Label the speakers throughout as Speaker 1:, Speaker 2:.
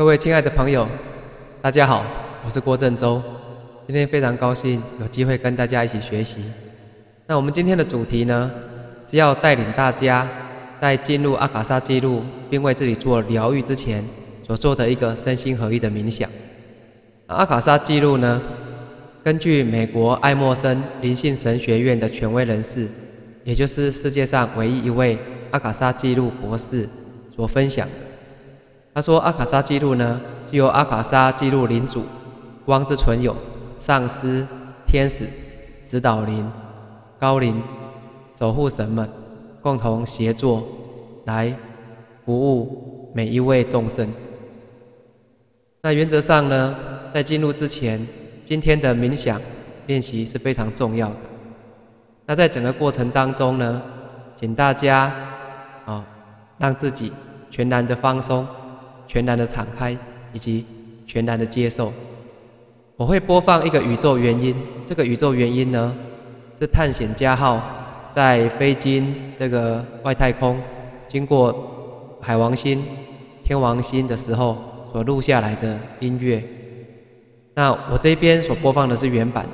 Speaker 1: 各位亲爱的朋友，大家好，我是郭振洲。今天非常高兴有机会跟大家一起学习。那我们今天的主题呢，是要带领大家在进入阿卡莎记录并为自己做疗愈之前，所做的一个身心合一的冥想。阿卡莎记录呢，根据美国爱默生灵性神学院的权威人士，也就是世界上唯一一位阿卡莎记录博士所分享。他说：“阿卡莎记录呢，是由阿卡莎记录领主、光之存有、上司、天使、指导灵、高灵、守护神们共同协作来服务每一位众生。那原则上呢，在进入之前，今天的冥想练习是非常重要的。那在整个过程当中呢，请大家啊，让自己全然的放松。”全然的敞开，以及全然的接受。我会播放一个宇宙原因，这个宇宙原因呢，是探险家号在飞经这个外太空，经过海王星、天王星的时候所录下来的音乐。那我这边所播放的是原版，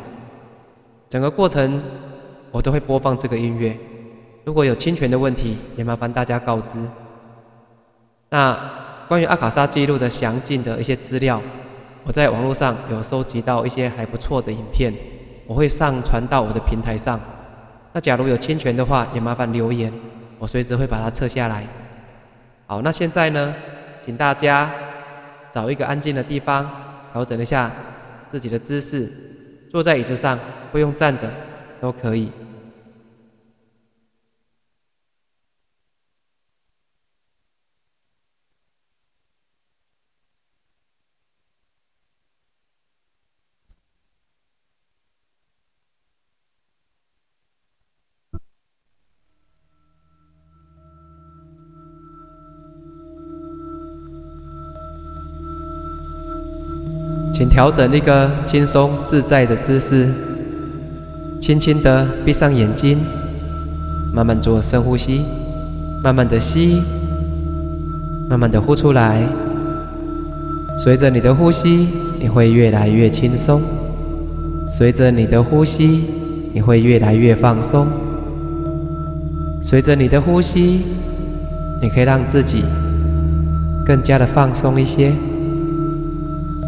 Speaker 1: 整个过程我都会播放这个音乐。如果有侵权的问题，也麻烦大家告知。那。关于阿卡莎记录的详尽的一些资料，我在网络上有收集到一些还不错的影片，我会上传到我的平台上。那假如有侵权的话，也麻烦留言，我随时会把它撤下来。好，那现在呢，请大家找一个安静的地方，调整一下自己的姿势，坐在椅子上，不用站的都可以。请调整一个轻松自在的姿势，轻轻的闭上眼睛，慢慢做深呼吸，慢慢的吸，慢慢的呼出来。随着你的呼吸，你会越来越轻松；随着你的呼吸，你会越来越放松；随着你的呼吸，你可以让自己更加的放松一些。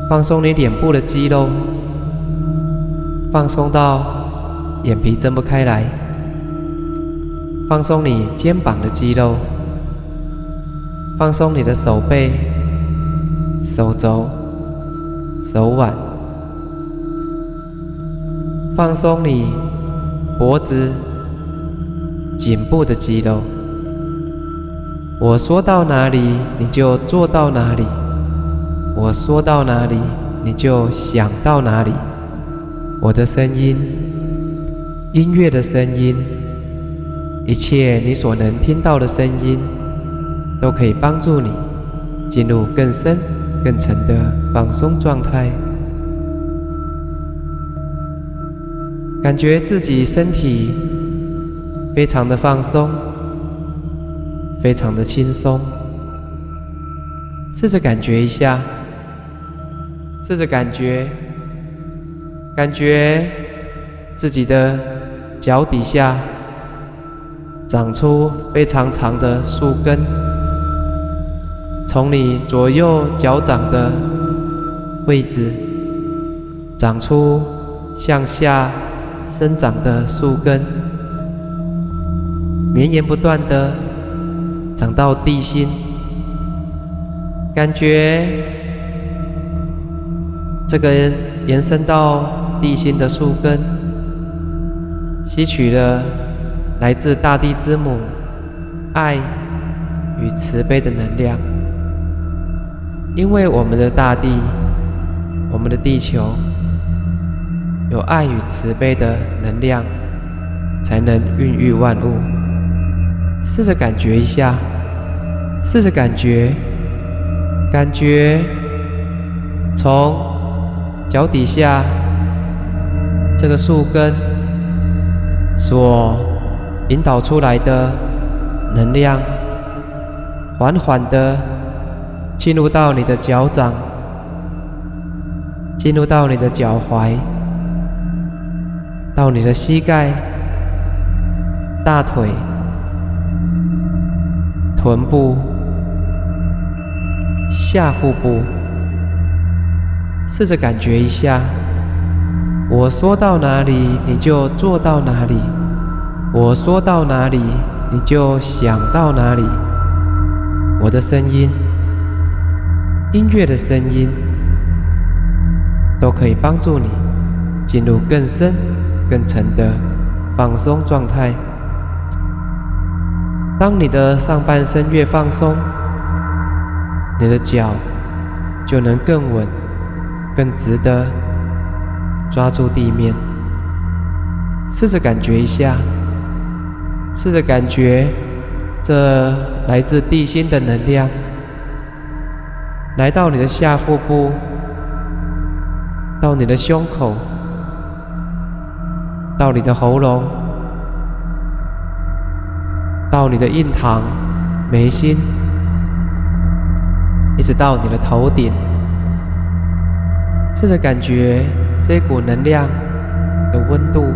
Speaker 1: 放松你脸部的肌肉，放松到眼皮睁不开来；放松你肩膀的肌肉，放松你的手背、手肘、手腕，放松你脖子、颈部的肌肉。我说到哪里，你就做到哪里。我说到哪里，你就想到哪里。我的声音，音乐的声音，一切你所能听到的声音，都可以帮助你进入更深、更沉的放松状态。感觉自己身体非常的放松，非常的轻松。试着感觉一下。试着感觉，感觉自己的脚底下长出非常长的树根，从你左右脚掌的位置长出向下生长的树根，绵延不断的长到地心，感觉。这个延伸到地心的树根，吸取了来自大地之母爱与慈悲的能量。因为我们的大地，我们的地球有爱与慈悲的能量，才能孕育万物。试着感觉一下，试着感觉，感觉从。脚底下这个树根所引导出来的能量，缓缓的进入到你的脚掌，进入到你的脚踝，到你的膝盖、大腿、臀部、下腹部，试着感觉一下。我说到哪里，你就做到哪里；我说到哪里，你就想到哪里。我的声音、音乐的声音，都可以帮助你进入更深、更沉的放松状态。当你的上半身越放松，你的脚就能更稳、更值得。抓住地面，试着感觉一下，试着感觉这来自地心的能量，来到你的下腹部，到你的胸口，到你的喉咙，到你的印堂、眉心，一直到你的头顶，试着感觉。这股能量的温度、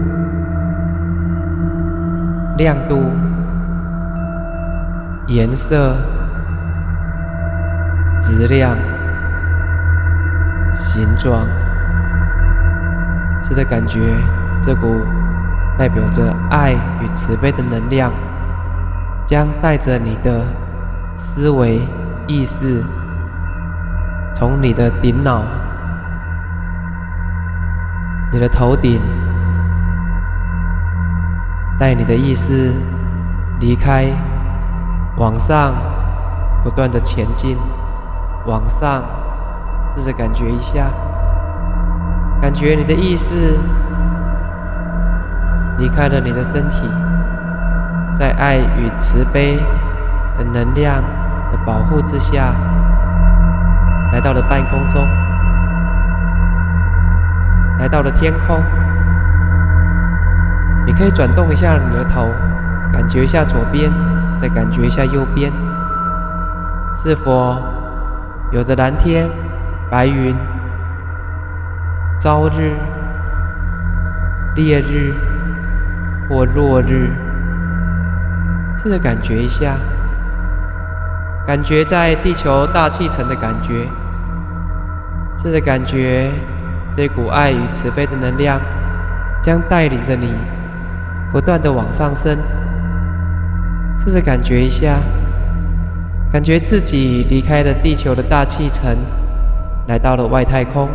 Speaker 1: 亮度、颜色、质量、形状，是的感觉这股代表着爱与慈悲的能量，将带着你的思维意识，从你的顶脑。你的头顶，带你的意识离开，往上不断的前进，往上，试着感觉一下，感觉你的意识离开了你的身体，在爱与慈悲的能量的保护之下，来到了半空中。来到了天空，你可以转动一下你的头，感觉一下左边，再感觉一下右边，是否有着蓝天、白云、朝日、烈日或落日？试着感觉一下，感觉在地球大气层的感觉，试着感觉。这股爱与慈悲的能量将带领着你不断的往上升，试着感觉一下，感觉自己离开了地球的大气层，来到了外太空。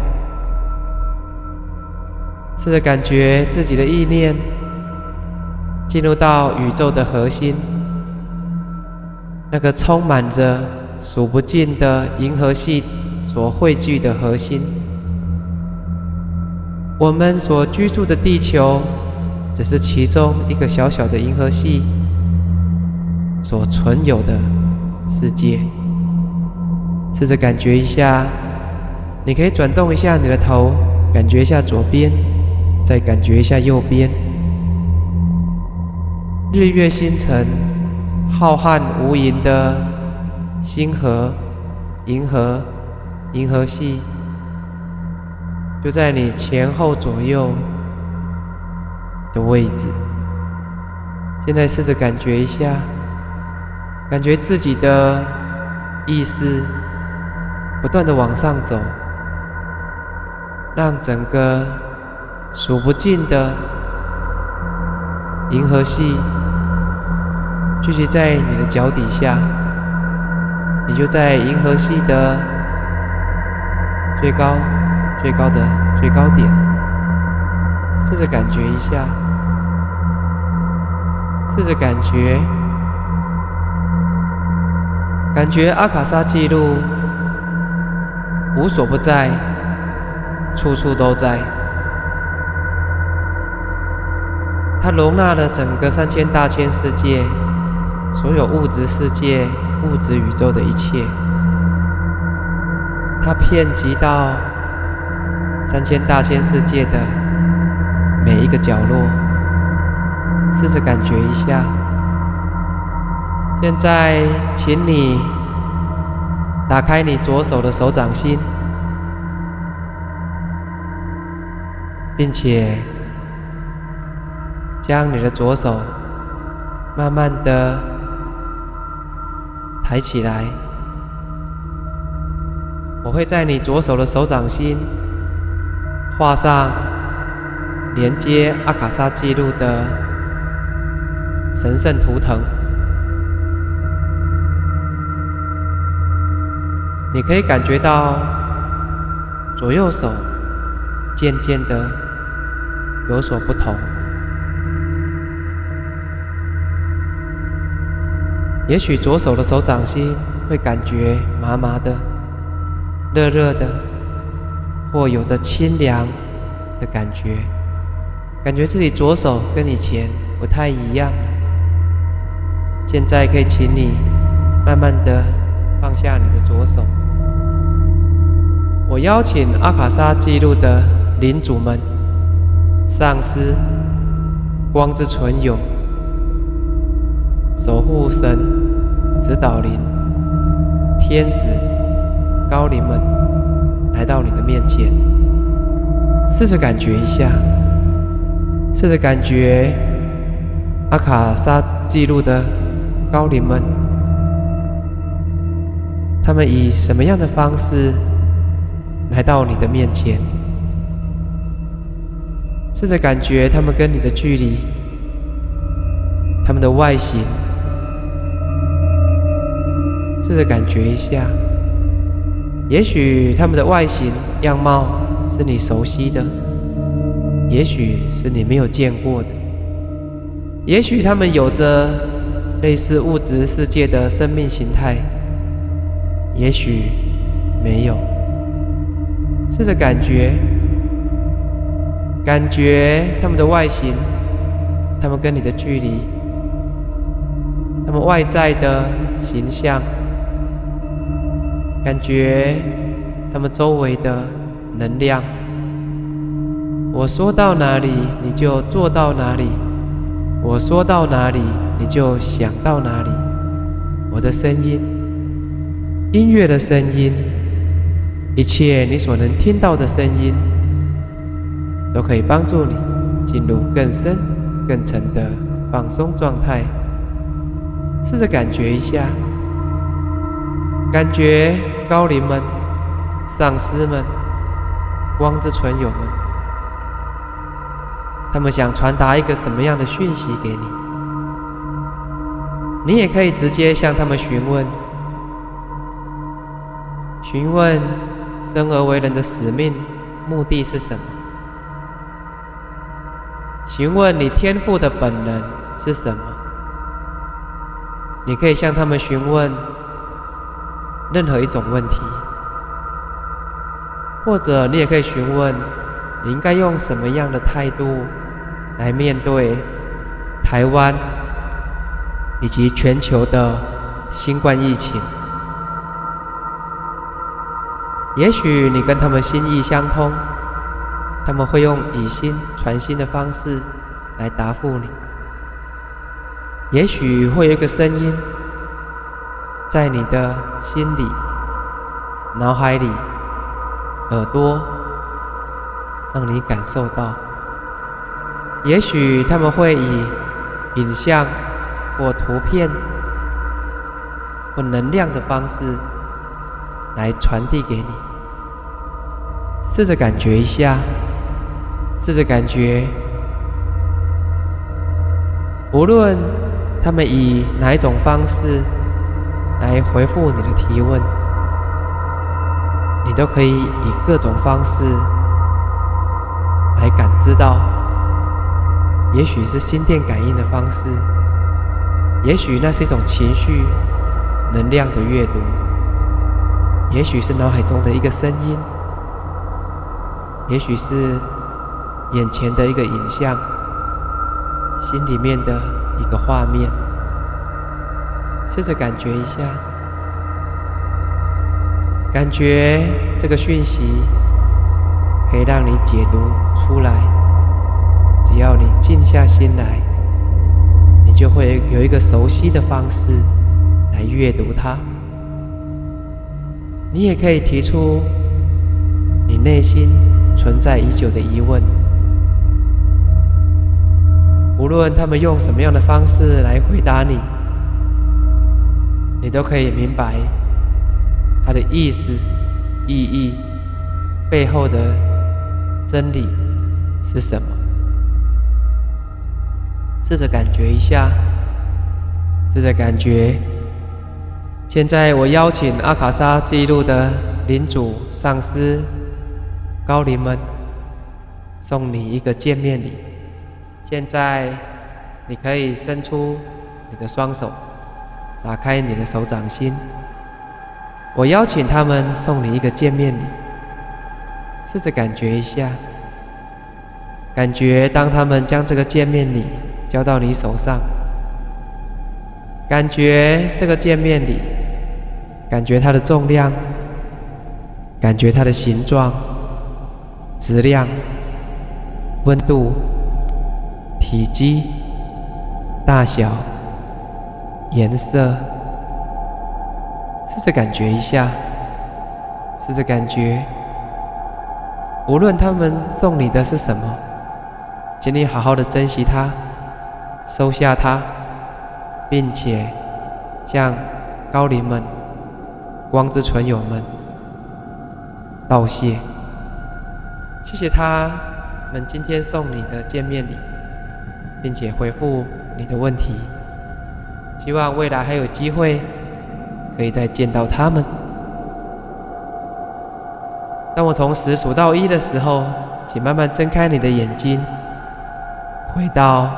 Speaker 1: 试着感觉自己的意念进入到宇宙的核心，那个充满着数不尽的银河系所汇聚的核心。我们所居住的地球，只是其中一个小小的银河系所存有的世界。试着感觉一下，你可以转动一下你的头，感觉一下左边，再感觉一下右边。日月星辰，浩瀚无垠的星河、银河、银河系。就在你前后左右的位置。现在试着感觉一下，感觉自己的意识不断的往上走，让整个数不尽的银河系聚集在你的脚底下，你就在银河系的最高。最高的最高点，试着感觉一下，试着感觉，感觉阿卡莎记录无所不在，处处都在，它容纳了整个三千大千世界，所有物质世界、物质宇宙的一切，它遍及到。三千大千世界的每一个角落，试着感觉一下。现在，请你打开你左手的手掌心，并且将你的左手慢慢的抬起来。我会在你左手的手掌心画上连接阿卡莎记录的神圣图腾。你可以感觉到左右手渐渐的有所不同。也许左手的手掌心会感觉麻麻的。热热的，或有着清凉的感觉，感觉自己左手跟以前不太一样了。现在可以请你慢慢的放下你的左手。我邀请阿卡莎记录的领主们、上师、光之存有、守护神、指导灵、天使。高灵们来到你的面前，试着感觉一下，试着感觉阿卡莎记录的高灵们，他们以什么样的方式来到你的面前？试着感觉他们跟你的距离，他们的外形，试着感觉一下。也许他们的外形样貌是你熟悉的，也许是你没有见过的，也许他们有着类似物质世界的生命形态，也许没有。试着感觉，感觉他们的外形，他们跟你的距离，他们外在的形象。感觉他们周围的能量，我说到哪里你就做到哪里，我说到哪里你就想到哪里。我的声音，音乐的声音，一切你所能听到的声音，都可以帮助你进入更深、更沉的放松状态。试着感觉一下，感觉。高灵们、上师们、光之存友们，他们想传达一个什么样的讯息给你？你也可以直接向他们询问，询问生而为人的使命、目的是什么？询问你天赋的本能是什么？你可以向他们询问。任何一种问题，或者你也可以询问，你应该用什么样的态度来面对台湾以及全球的新冠疫情？也许你跟他们心意相通，他们会用以心传心的方式来答复你。也许会有一个声音。在你的心里、脑海里、耳朵，让你感受到。也许他们会以影像或图片或能量的方式来传递给你。试着感觉一下，试着感觉，无论他们以哪一种方式。来回复你的提问，你都可以以各种方式来感知到，也许是心电感应的方式，也许那是一种情绪能量的阅读，也许是脑海中的一个声音，也许是眼前的一个影像，心里面的一个画面。试着感觉一下，感觉这个讯息可以让你解读出来。只要你静下心来，你就会有一个熟悉的方式来阅读它。你也可以提出你内心存在已久的疑问，无论他们用什么样的方式来回答你，你都可以明白它的意思、意义背后的真理是什么。试着感觉一下，试着感觉。现在我邀请阿卡莎记录的领主、上师、高灵们，送你一个见面礼。现在你可以伸出你的双手，打开你的手掌心。我邀请他们送你一个见面礼，试着感觉一下，感觉当他们将这个见面礼。交到你手上，感觉这个见面礼，感觉它的重量，感觉它的形状、质量、温度、体积、大小、颜色，试着感觉一下，试着感觉，无论他们送你的是什么，请你好好的珍惜它。收下它，并且向高龄们、光之存友们道谢，谢谢他们今天送你的见面礼，并且回复你的问题。希望未来还有机会可以再见到他们。当我从十数到一的时候，请慢慢睁开你的眼睛，回到。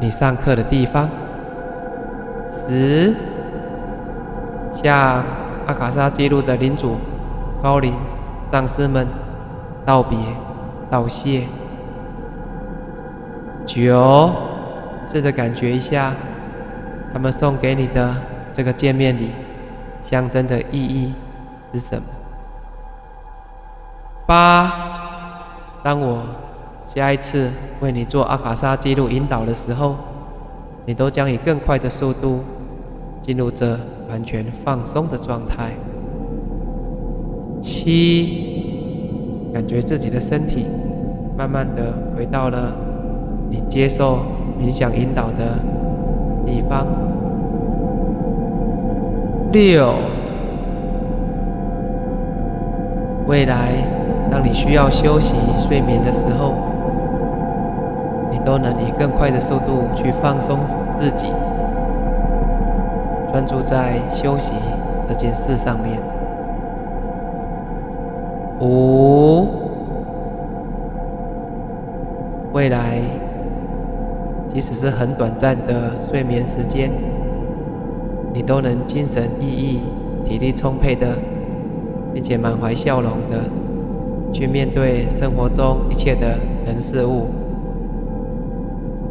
Speaker 1: 你上课的地方，十，向阿卡莎记录的领主、高龄上师们道别、道谢。九，试着感觉一下，他们送给你的这个见面礼，象征的意义是什么？八，当我。下一次为你做阿卡莎记录引导的时候，你都将以更快的速度进入这完全放松的状态。七，感觉自己的身体慢慢的回到了你接受冥想引导的地方。六，未来当你需要休息睡眠的时候。你都能以更快的速度去放松自己，专注在休息这件事上面。五，未来即使是很短暂的睡眠时间，你都能精神奕奕、体力充沛的，并且满怀笑容的去面对生活中一切的人事物。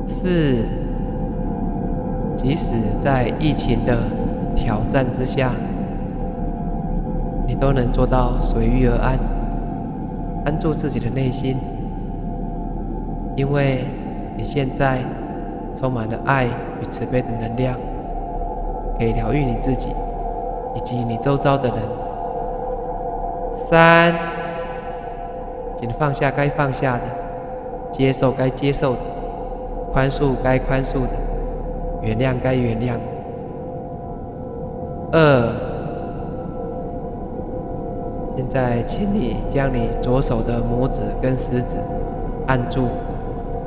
Speaker 1: 四，即使在疫情的挑战之下，你都能做到随遇而安，安住自己的内心，因为你现在充满了爱与慈悲的能量，可以疗愈你自己以及你周遭的人。三，请放下该放下的，接受该接受的。宽恕该宽恕的，原谅该原谅的。二，现在请你将你左手的拇指跟食指按住，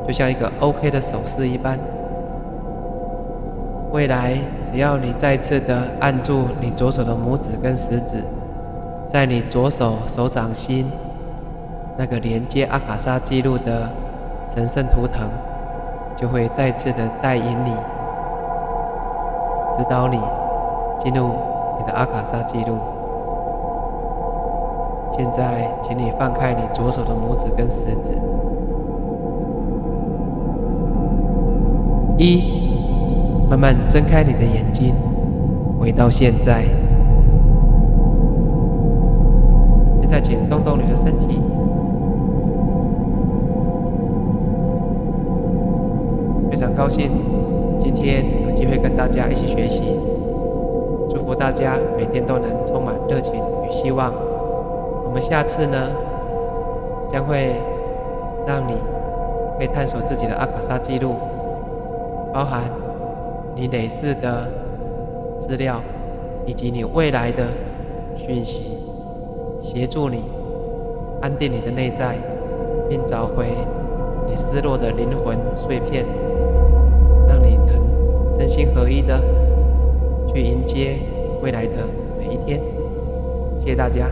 Speaker 1: 就像一个 OK 的手势一般。未来只要你再次的按住你左手的拇指跟食指，在你左手手掌心那个连接阿卡莎记录的神圣图腾。就会再次的带引你，指导你进入你的阿卡莎记录。现在，请你放开你左手的拇指跟食指。一，慢慢睁开你的眼睛，回到现在。现在，请动动你的身体。非常高兴，今天有机会跟大家一起学习，祝福。大家每天都能充满热情与希望。我们下次呢，将会让你可以探索自己的阿卡莎记录，包含你累世的资料，以及你未来的讯息，协助你安定你的内在，并找回你失落的灵魂碎片，让你能身心合一的去迎接未来的每一天。谢谢大家。